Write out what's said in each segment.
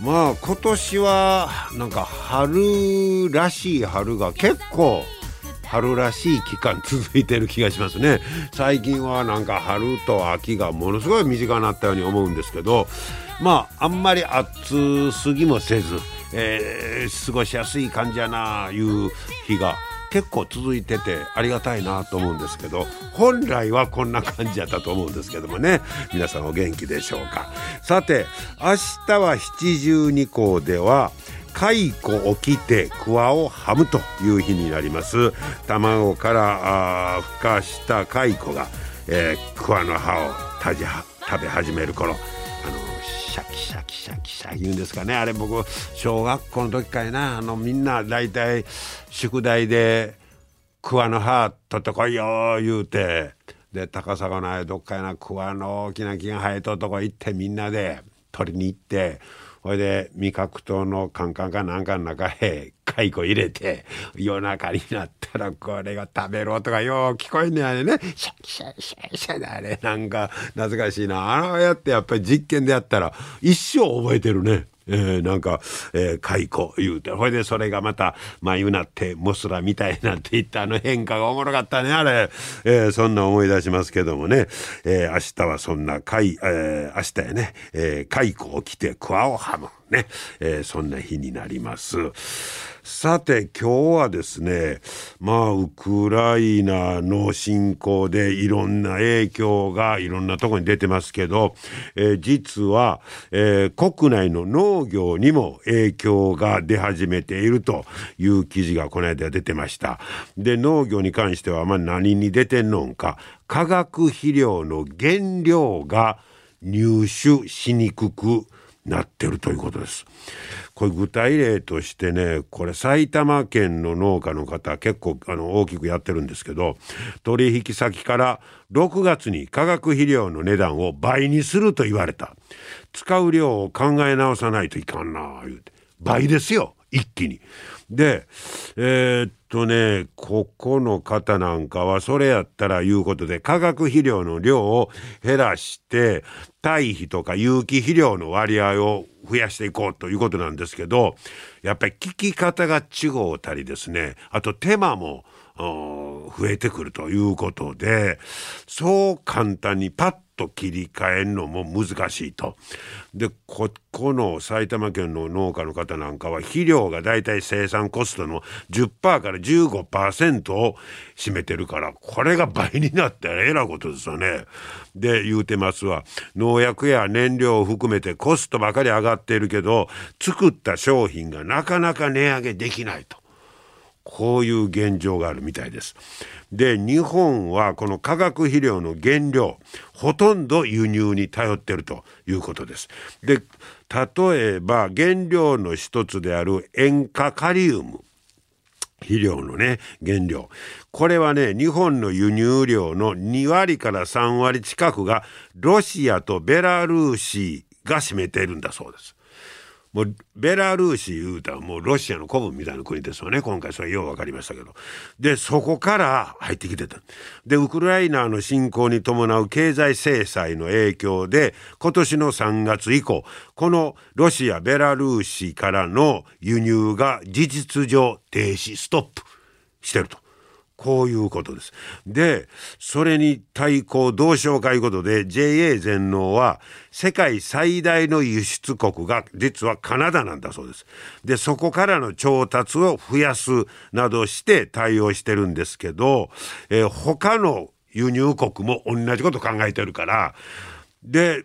まあ今年はなんか春らしい春が結構春らしい期間続いてる気がしますね。最近はなんか春と秋がものすごい身近なったように思うんですけどまああんまり暑すぎもせず、えー、過ごしやすい感じやなあいう日が結構続いててありがたいなと思うんですけど本来はこんな感じやったと思うんですけどもね。皆さんお元気でしょうか。さて明日は七十二校では蚕起きて桑をはむという日になります。卵からあ孵化した蚕が、えー、桑の葉を食べ始める頃。シャキシャキシャキシャキ言うんですかねあれ僕小学校の時かいなあのみんな大体宿題で桑の葉取ってこいよ言うてで高砂のあれどっかやな桑の大きな木が生えととこ行ってみんなで取りに行ってほいで味覚糖のカンカンかなんかの中へ蚕入れて夜中になったらこれが食べる音がよう聞こえんねあれね。シャキシャキシャキシャキあれなんか懐かしいな。あのやってやっぱり実験でやったら一生覚えてるね。えー、なんか、えー、蚕言うて、ほいでそれがまた、眉なって、モスラみたいになっていった。あの変化がおもろかったね、あれ。えー、そんな思い出しますけどもね、えー、明日はそんな貝、えー、明日やね、えー、蚕を着て桑をはむ。ね、えー、そんな日になります。さて今日はですねまあウクライナの侵攻でいろんな影響がいろんなとこに出てますけど、えー、実は、えー、国内の農業にも影響が出始めているという記事がこの間出てました。で農業に関してはまあ何に出てんのんか化学肥料の原料が入手しにくくなってるということです。これ具体例としてねこれ埼玉県の農家の方結構あの大きくやってるんですけど取引先から6月に化学肥料の値段を倍にすると言われた使う量を考え直さないといかんな言うて倍ですよ一気に。でえー、っとねここの方なんかはそれやったらいうことで化学肥料の量を減らして堆肥とか有機肥料の割合を増やしていこうということなんですけどやっぱり効き方が違うたりですね。あと手間も増えてくるということでそう簡単にパッと切り替えるのも難しいと。でここの埼玉県の農家の方なんかは肥料がだいたい生産コストの10%から15%を占めてるからこれが倍になったらえらいことですよね。で言うてますわ農薬や燃料を含めてコストばかり上がっているけど作った商品がなかなか値上げできないと。こういう現状があるみたいです。で日本はこの化学肥料の原料ほとんど輸入に頼ってるということです。で例えば原料の一つである塩化カリウム肥料のね原料これはね日本の輸入量の2割から3割近くがロシアとベラルーシが占めているんだそうです。もうベラルーシ言うたらもうロシアの古文みたいな国ですよね。今回それよう分かりましたけど。でそこから入ってきてた。でウクライナの侵攻に伴う経済制裁の影響で今年の3月以降このロシアベラルーシからの輸入が事実上停止ストップしてると。こういうことです。で、それに対抗どうしようかいうことで JA 全農は世界最大の輸出国が実はカナダなんだそうです。で、そこからの調達を増やすなどして対応してるんですけど、えー、他の輸入国も同じこと考えてるから、で、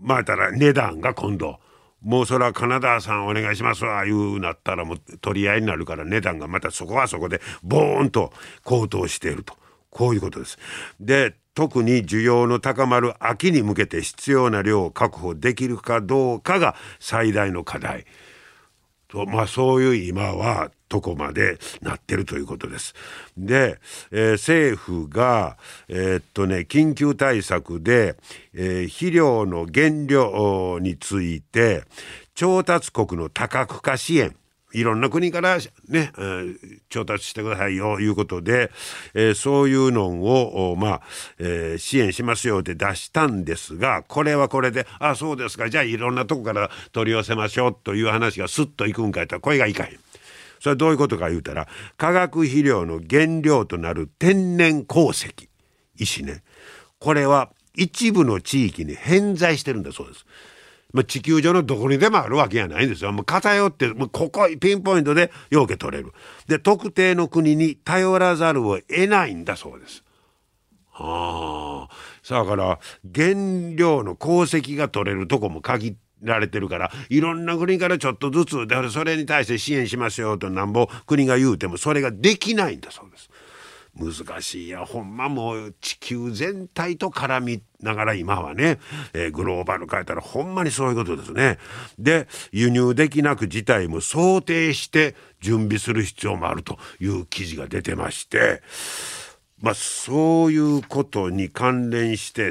まあ、たら値段が今度、もうそれはカナダさんお願いしますわいうなったらもう取り合いになるから値段がまたそこはそこでボーンと高騰しているとこういうことです。で特に需要の高まる秋に向けて必要な量を確保できるかどうかが最大の課題。とまあそういう今はとこまでなってるということです。で、えー、政府が、えー、っとね、緊急対策で、えー、肥料の原料について調達国の多角化支援いろんな国からね、調達してくださいよ、いうことで、そういうのを、まあ、支援しますよって出したんですが、これはこれで、あ、そうですか、じゃあいろんなとこから取り寄せましょうという話がスッといくんかいったら、声がいかへん。それはどういうことか言うたら、化学肥料の原料となる天然鉱石、石ね。これは一部の地域に偏在してるんだそうです。まあ、地球上のどこにでもあるわけやないんですよ。もう偏ってもうここピンポイントでようけ取れる。で特定の国に頼らざるを得ないんだそうです。はあ、だから原料の鉱石が取れるとこも限られてるからいろんな国からちょっとずつでそれに対して支援しますよとなんぼ国が言うてもそれができないんだそうです。難しいやほんまもう地球全体と絡みながら今はね、えー、グローバル変えたらほんまにそういうことですね。で輸入できなく事態も想定して準備する必要もあるという記事が出てましてまあそういうことに関連して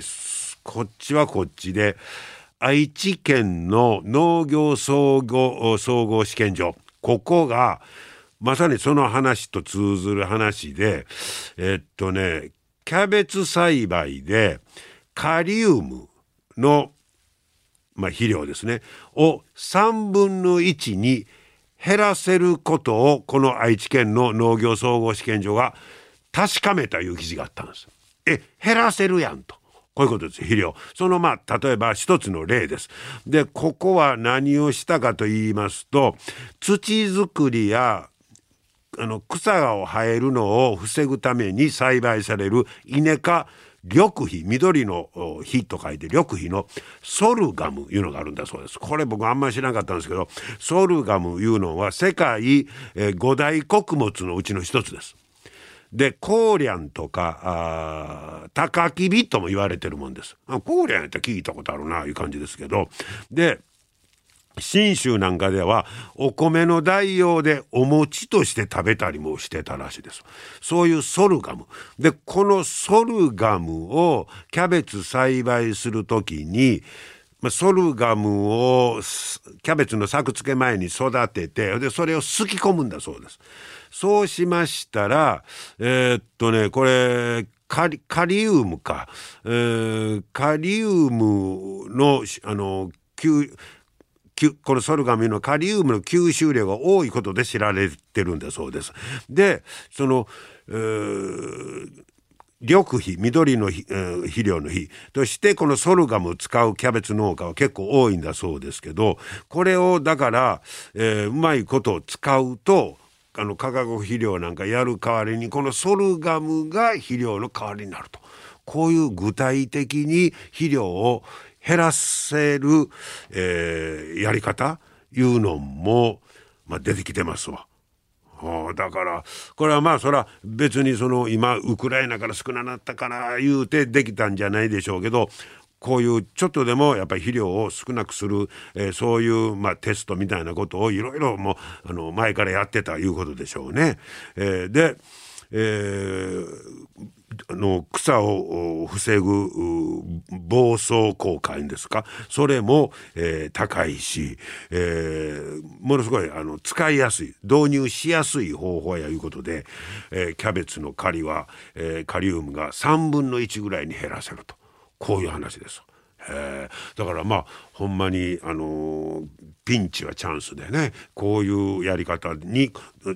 こっちはこっちで愛知県の農業総合総合試験場ここがまさにその話と通ずる話でえっとねキャベツ栽培でカリウムの、まあ、肥料ですねを3分の1に減らせることをこの愛知県の農業総合試験所が確かめたいう記事があったんです。え減らせるやんと。こういうことです肥料そのまあ例えば一つの例ですでここは何をしたかと言いますと土作りやあの草が生えるのを防ぐために栽培される稲科緑肥緑の肥と書いて緑肥のソルガムいうのがあるんだそうです。これ僕あんまり知らなかったんですけどソルガムいうのは世界、五大穀物のうちの一つです。でコーリャンとかあタカキビとも言われてるもんですコーリャンって聞いたことあるないう感じですけど。で信州なんかではお米の代用でお餅として食べたりもしてたらしいです。そういうソルガム。でこのソルガムをキャベツ栽培する時にソルガムをキャベツの作付け前に育ててでそれをすき込むんだそうです。そうしましたらえー、っとねこれカリカリウムか、えー、カリウムのあのこのソルガムのカリウムの吸収量が多いことで知られてるんだそうです。でその、えー緑肥緑の、肥料の肥としてこのソルガムを使うキャベツ農家は結構多いんだそうですけどこれをだから、えー、うまいことを使うとあの化学肥料なんかやる代わりにこのソルガムが肥料の代わりになるとこういう具体的に肥料を減らせる、えー、やり方いうのも、まあ、出てきてますわ。だからこれはまあそれは別にその今ウクライナから少ななったから言うてできたんじゃないでしょうけどこういうちょっとでもやっぱり肥料を少なくする、えー、そういう、まあ、テストみたいなことをいろいろもうあの前からやってたいうことでしょうね。えー、で、えー、あの草を防ぐ暴走効果ですか？それも、えー、高いし、えー、ものすごいあの使いやすい導入しやすい方法やいうことで、えー、キャベツの狩りは、え、カリウムが3分の1ぐらいに減らせるとこういう話です。えー、だからまあほんまにあのー、ピンチはチャンスでねこういうやり方に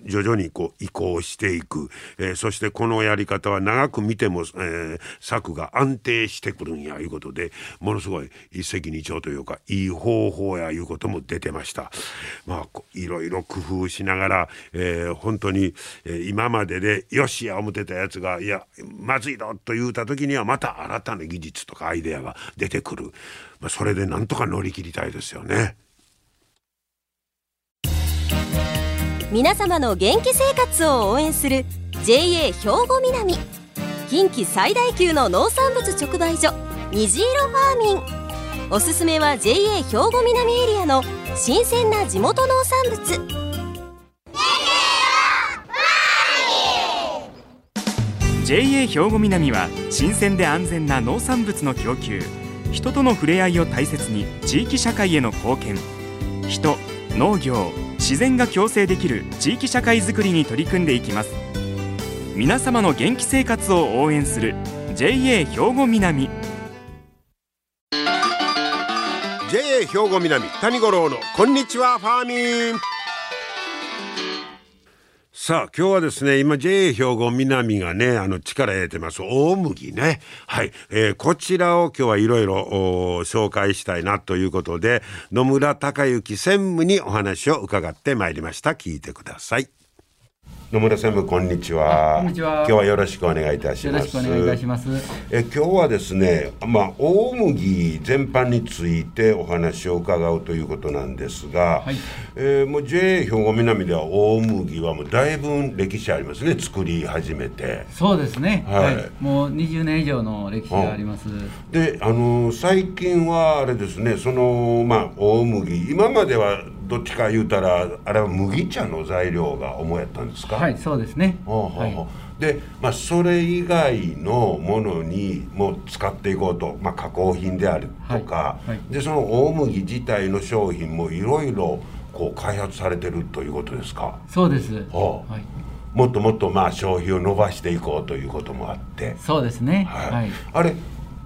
徐々にこう移行していく、えー、そしてこのやり方は長く見ても、えー、策が安定してくるんやいうことでものすごい一石二鳥というかいい方法やいうことも出てました。まあいろいろ工夫しながら、えー、本当に、えー、今まででよしや思ってたやつがいやまずいぞと言うた時にはまた新たな技術とかアイデアが出てくる、まあ、それでなんとか乗り切りたいですよね。皆様の元気生活を応援する JA 兵庫南。近畿最大級の農産物直売所虹色ファーミン。おすすめは JA 兵庫南エリアの新鮮な地元農産物。JA 兵庫南は新鮮で安全な農産物の供給人との触れ合いを大切に地域社会への貢献。人農業自然が共生できる地域社会づくりに取り組んでいきます。皆様の元気生活を応援する JA 兵庫南。JA 兵庫南谷五郎のこんにちはファーミン。さあ今日はですね今 JA 兵庫南がねあの力入れてます。大麦ね。はい、えー、こちらを今日はいろいろ紹介したいなということで野村隆之専務にお話を伺ってまいりました。聞いてください。野村専務こんにちは。こんにちは。今日はよろしくお願いいたします。よろしくお願いいたします。え今日はですね、まあ大麦全般についてお話を伺うということなんですが、はい、えー、もう JA 兵庫南では大麦はもうだいぶ歴史ありますね。作り始めて。そうですね。はい。はい、もう20年以上の歴史があります。で、あの最近はあれですね、そのまあ大麦今まではどっちか言うたらあれは麦茶の材料が主やったんですか？はいそうですね。はい、で、まあ、それ以外のものにも使っていこうと、まあ、加工品であるとか、はいはい、でその大麦自体の商品もいろいろこう開発されてるということですか？そうです、はあ、はい。もっともっとまあ消費を伸ばしていこうということもあって。そうですね。はい、あれ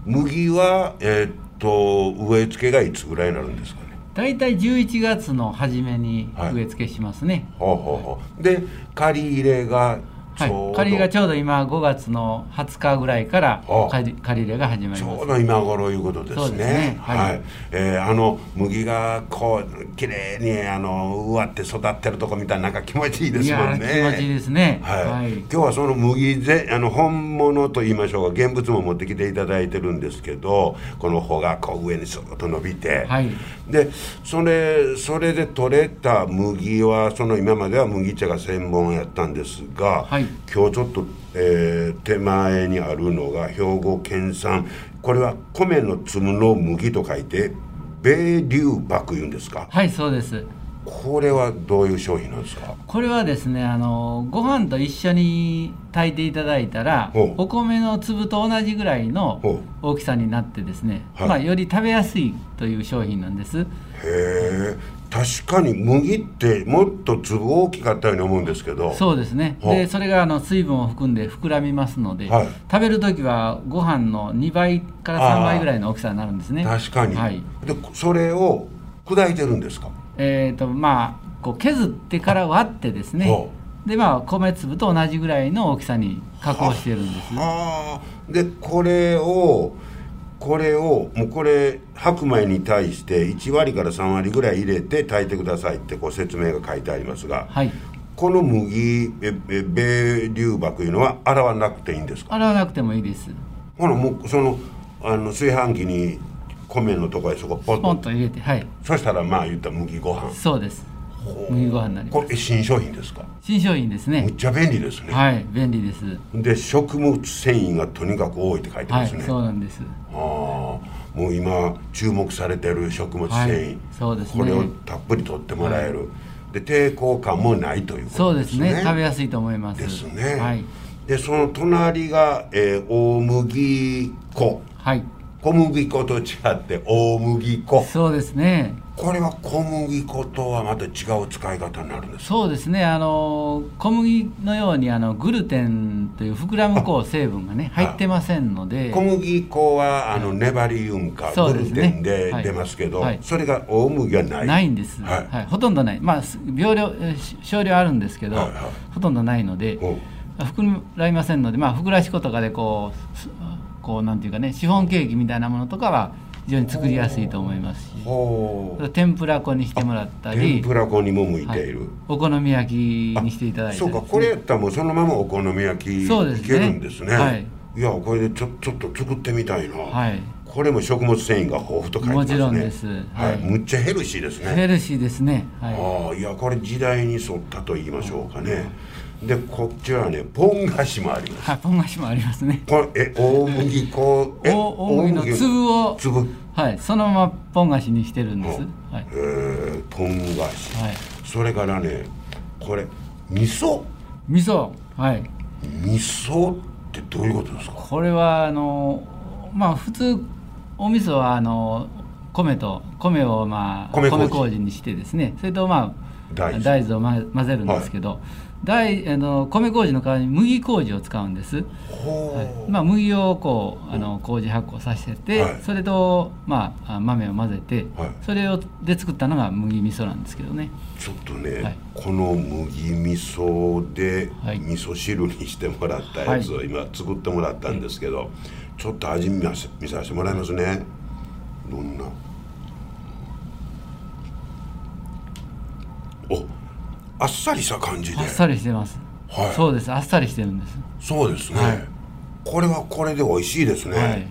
麦はえー、っと植え付けがいつぐらいになるんですか大体11月の初めに植え付けしますね、はい、ほうほうほう。で借り入れがはい、借りがちょうど今5月の20日ぐらいから借り入れが始まります。ちょうど今頃いうことですね。ね。はい、はい、えー、あの麦がこう綺麗にあの植わって育ってるとこ見たらなんか気持ちいいですもんね。気持ちいいですね、はい、はい、今日はその麦ぜあの本物と言いましょうか現物も持ってきていただいてるんですけどこの穂がこう上にスーッと伸びて、はい、でそれそれで取れた麦はその今までは麦茶が専門やったんですが、はい、今日ちょっと、えー、手前にあるのが兵庫県産。これは米の粒の麦と書いて米粒麦いうんですか？はいそうです。これはどういう商品なんですか？これはですねあのご飯と一緒に炊いていただいたらお米の粒と同じぐらいの大きさになってですね、はい、まあ、より食べやすいという商品なんです。へえ確かに麦ってもっと粒大きかったように思うんですけど。そうですね。でそれがあの水分を含んで膨らみますので、はい、食べる時はご飯の2倍から3倍ぐらいの大きさになるんですね。確かに、はい、でそれを砕いてるんですか？えっ、ー、とまあこう削ってから割ってですね。でまあ米粒と同じぐらいの大きさに加工してるんです。でこれをこれをもうこれ白米に対して1割から3割ぐらい入れて炊いてくださいってこう説明が書いてありますが、はい、この麦ええ米粒麦いうのは洗わなくていいんですか？洗わなくてもいいです。ほらもうそのあの炊飯器に米のとこへそこポンと入れてはい。そしたらまあ言ったら麦ご飯。そうです麦ご飯になりますこれ新商品ですか？新商品ですね。めっちゃ便利ですね。はい便利です。で食物繊維がとにかく多いって書いてますね、はい、そうなんです。ああもう今注目されてる食物繊維、はい、そうです、ね、これをたっぷりとってもらえる、はい、で抵抗感もないということですね。そうですね。食べやすいと思います。ですね、はい、でその隣が、えー、大麦粉。はい。小麦粉と違って大麦粉。そうですねこれは小麦粉とはまた違う使い方になるんですそうですね。あの小麦のようにあのグルテンという膨らむう成分がね入ってませんので。小麦粉はあの粘り運か、グルテンで出ますけど、はい、それが大麦はない。ないんです、はい、はい、ほとんどない。まあ病量少量あるんですけど、はいはい、ほとんどないので膨らみませんのでまあふくらし粉とかでこうこうなんていうかねシフォンケーキみたいなものとかは非常に作りやすいと思いますし天ぷら粉にしてもらったり天ぷら粉にも向いている、はい、お好み焼きにしていただいて、そうかこれやったらもうそのままお好み焼きいけるんですね。はい、いやこれでちょちょっと作ってみたいな。はい。これも食物繊維が豊富と書いてますね。もちろんです、はい、むっちゃヘルシーですね。ヘルシーですね、はい、ああいやこれ時代に沿ったと言いましょうかね、でこっちはねポン菓子もあります。はい、ポン菓子もありますね。これえ大麦粉え大麦の粒を粒。はいそのままポン菓子にしてるんです、はい。えー、ポン菓子、はい、それからねこれ味噌。味噌。はい。味噌ってどういうことですか？これはあのまあ普通お味噌はあの米と米をまあ米麹。麹にしてですね。それとまあ大豆。大豆を、ま、混ぜるんですけど、大あの米麹の代わりに麦麹を使うんです、ほう、まあ、麦をこうあの麹発酵させて、はい。それと、まあ、あ豆を混ぜて、はい。それをで作ったのが麦味噌なんですけどね。ちょっとね、はい。この麦味噌ではい。味噌汁にしてもらったやつを今作ってもらったんですけど、ちょっと味見ませ見させてもらいますね。どんな。おあっさりした感じで。あっさりしてます、はい。そうです。あっさりしてるんです、そうですね、はい。これはこれで美味しいですね、はい。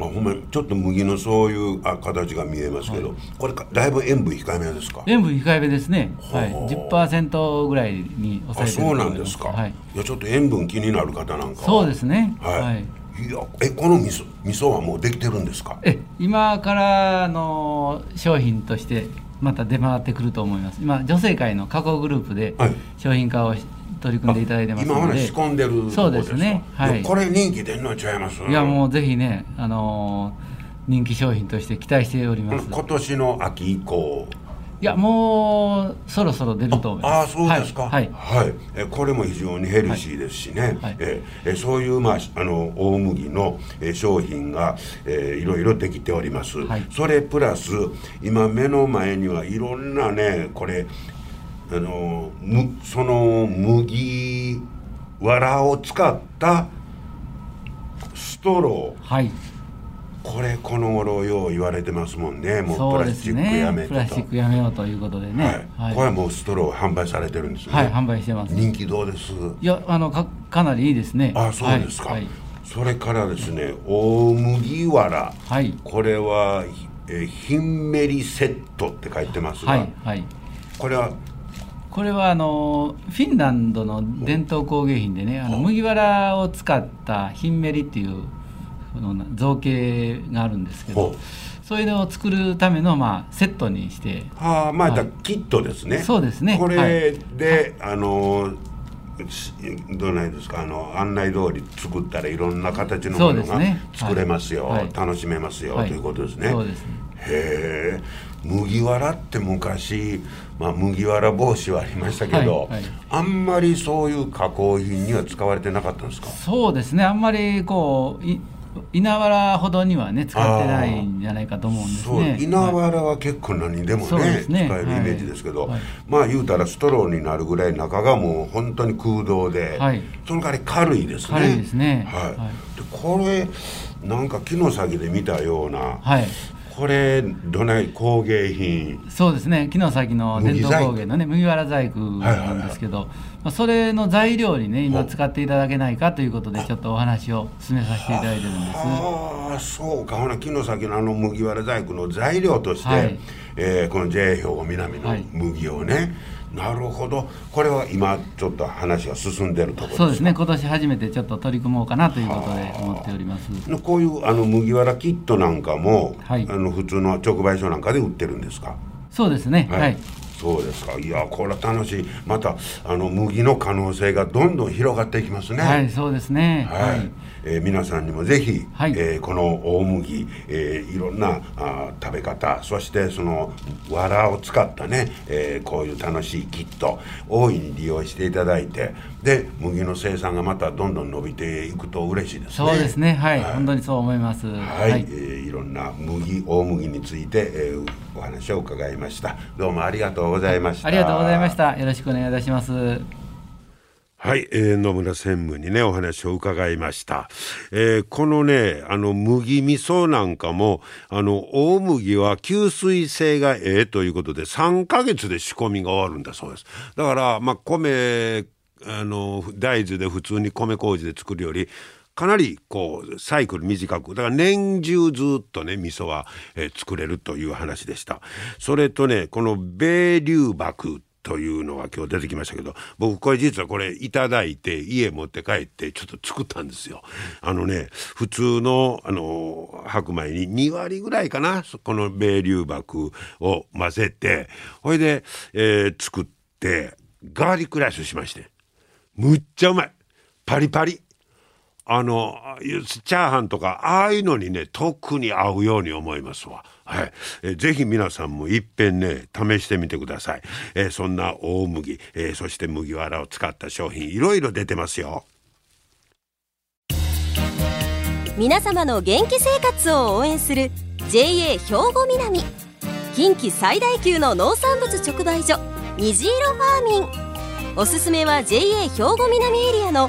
あほんまにちょっと麦のそういうあ形が見えますけど、これかだいぶ塩分控えめですか？塩分控えめですね、はい、ほう10%ぐらいに抑えてるあそうなんですか、はい、いやちょっと塩分気になる方なんかは。そうですね。はい、はい。い、やえこの味噌味噌はもうできてるんですか？え今からあの商品としてまた出回ってくると思います。今女性会の加工グループではい。商品化をし取り組んでいただいてますので。で仕込んでるそうですね。か？はい。やこれ人気出んのちゃいます？いやもうぜひねあの人気商品として期待しております。今年の秋以降いやもうそろそろ出ると思いああますそうですか。はい、はい。えこれも非常にヘルシーですしね、はい。ええそういう、まあ、あの大麦のえ商品が、えいろいろできております、はい。それプラス今目の前にはいろんなねこれあのむその麦わらを使ったストロー。はいこれこの頃よう言われてますもんね。もうプラスチックやねめてとプラスチックやめようということでね。はい。これはもうストロー販売されてるんですね、はい販売してます。人気どうです？いやあのかかなりいいですね。あそうですか、はい。それからですね大麦わら。はい。これは、えーヒンメリセットって書いてますが、はいはい。これは？これはあのフィンランドの伝統工芸品でねあの麦わらを使ったヒンメリっていうその造形があるんですけどそう。いうのを作るための、まあ、セットにしてはあまあ、はい。だキットですね。そうですね。これで、あのしどうないですか？あの案内通り作ったらいろんな形のものが作れますよ、はい。はい。楽しめますよ、はい。ということですね。そうですね。へえ麦わらって昔、まあ、麦わら帽子はありましたけど、はい。はい。あんまりそういう加工品には使われてなかったんですか？そうですね。あんまりこうい稲わらほどにはね使ってないんじゃないかと思うんですそうね稲はいわらは結構何にでもね,、そうですね。使えるイメージですけど、はいはい。まあ言うたらストローになるぐらい中がもう本当に空洞で、はい。その代わり軽いですね。軽いですね。はい。はい。でこれなんか木の先で見たような、はいこれどない工芸品？そうですね。木の先の伝統工芸のね麦わら細工はいはいはい。なんですけど、まあ、それの材料にね今使っていただけないかということでちょっとお話を進めさせていただいてるんです。ああそうか。ほな木の先のあの麦わら細工の材料として、はい。えーこの JA 兵庫南のはい。麦をね、なるほど。これは今ちょっと話が進んでるところですか？そうですね。今年初めてちょっと取り組もうかなということで思っております。こういうあの麦わらキットなんかも、はい。あの普通の直売所なんかで売ってるんですか？そうですね。はい、そうですか。いやこれは楽しい。またあの麦の可能性がどんどん広がっていきますね。はい、そうですね。はいえー皆さんにもぜひ、はい。えーこの大麦、えーいろんなあー食べ方そしてその藁を使ったね、えーこういう楽しいキット大いに利用していただいてで麦の生産がまたどんどん伸びていくと嬉しいですね。そうですね。はい、はい。本当にそう思います。はい、はい。えーいろんな麦大麦について、えーお話を伺いました。どうもありがとうございました。ありがとうございました。よろしくお願いいたしますはい、えー野村専務にねお話を伺いました、えーこのねあの麦味噌なんかもあの大麦は吸水性がええということで3ヶ月で仕込みが終わるんだそうです。だからまあ米あの大豆で普通に米麹で作るよりかなりこうサイクル短くだから年中ずっとね味噌は、えー作れるという話でした。それとねこの米粒麦というのが今日出てきましたけど僕これ実はこれいただいて家持って帰ってちょっと作ったんですよ。あのね普通のあの白米に2割ぐらいかなこの米粒箔を混ぜてほいで、えー、作ってガーリックライスしましてむっちゃうまいパリパリ。あのチャーハンとかああいうのにね特に合うように思いますわ。はい、え、ぜひ皆さんもいっぺんね試してみてください。え、そんな大麦、えー、そして麦わらを使った商品いろいろ出てますよ。皆様の元気生活を応援する JA 兵庫南近畿最大級の農産物直売所虹色ファーミンおすすめは JA 兵庫南エリアの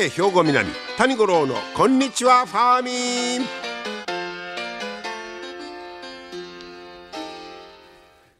JA 兵庫南谷五郎のこんにちはファーミン。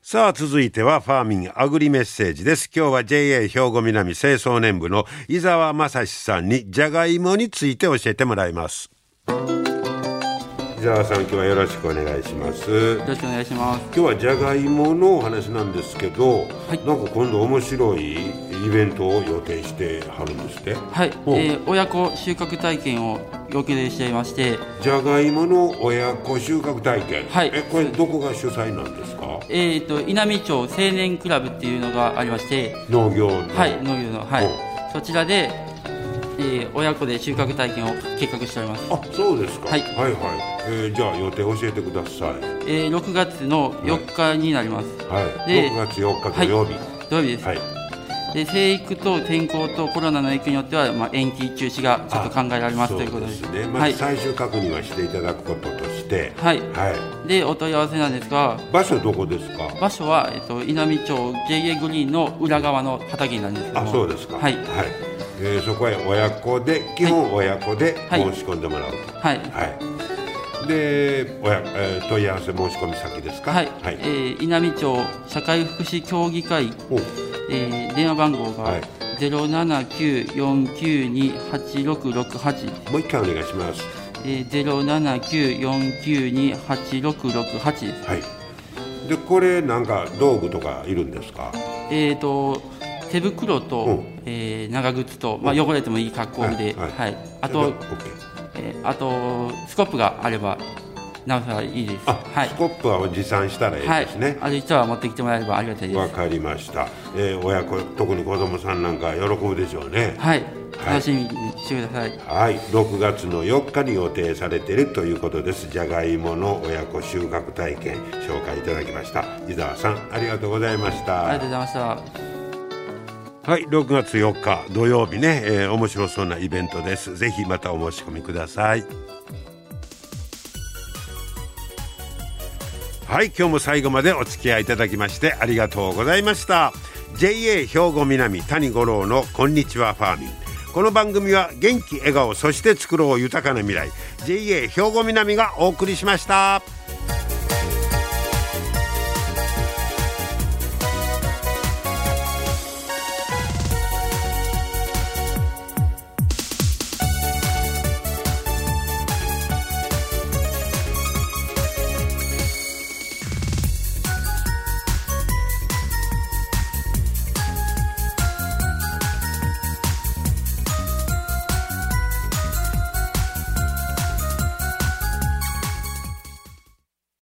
さあ続いてはファーミンアグリメッセージです。今日は JA 兵庫南清掃年部の伊沢正史さんにじゃがいもについて教えてもらいます。伊沢さん今日はよろしくお願いします。よろしくお願いします。今日はじゃがいものお話なんですけど、はい、なんか今度面白いイベントを予定してはるんですって？はい、えー、親子収穫体験を予定していまして。じゃがいもの親子収穫体験。はい。えこれどこが主催なんですか？えっ、ー、と稲美町青年クラブっていうのがありまして。農業の。はい農業の。はい。そちらで、えー、親子で収穫体験を計画しております。あそうですか、はい、はいはい。えー、じゃあ予定教えてください。えー、6月の4日になります。はい、はい、で6月4日土曜日、はい、土曜日です。はいで生育と天候とコロナの影響によっては、まあ、延期中止がちょっと考えられますということで。すね、まあ、最終確認はしていただくこととして。はい、はい、でお問い合わせなんですが場所どこですか？場所は、えっと、稲美町 JA グリーンの裏側の畑なんですけどあそうですか。はい、はい。えー、そこへ親子で基本親子で申し込んでもらうと。はい、はい。で親、えー、問い合わせ申し込み先ですか？はい、はい。えー、稲美町社会福祉協議会えー、電話番号が079-492-8668もう一回お願いします、えー、079-492-8668ですはい。でこれなんか道具とかいるんですか？えっ、ー、と手袋と、うん、えー、長靴と、まあ、汚れてもいい格好で、はい、はい、あと、えー、あとスコップがあればなおさらいいです。はい、スコップは持参したらいいですね。はい、あ実は持ってきてもらえればありがたいです。わかりました。えー、親子特に子供さんなんか喜ぶでしょうね。はい。楽しみにしてください。はい、6月の4日に予定されているということです。じゃがいもの親子収穫体験紹介いただきました。伊沢さんありがとうございました。ありがとうございました。はい、6月4日土曜日ね、えー、面白そうなイベントです。ぜひまたお申し込みください。はい今日も最後までお付き合いいただきましてありがとうございました。JA 兵庫南谷五郎のこんにちはファーミン。この番組は元気笑顔そして作ろう豊かな未来。JA 兵庫南がお送りしました。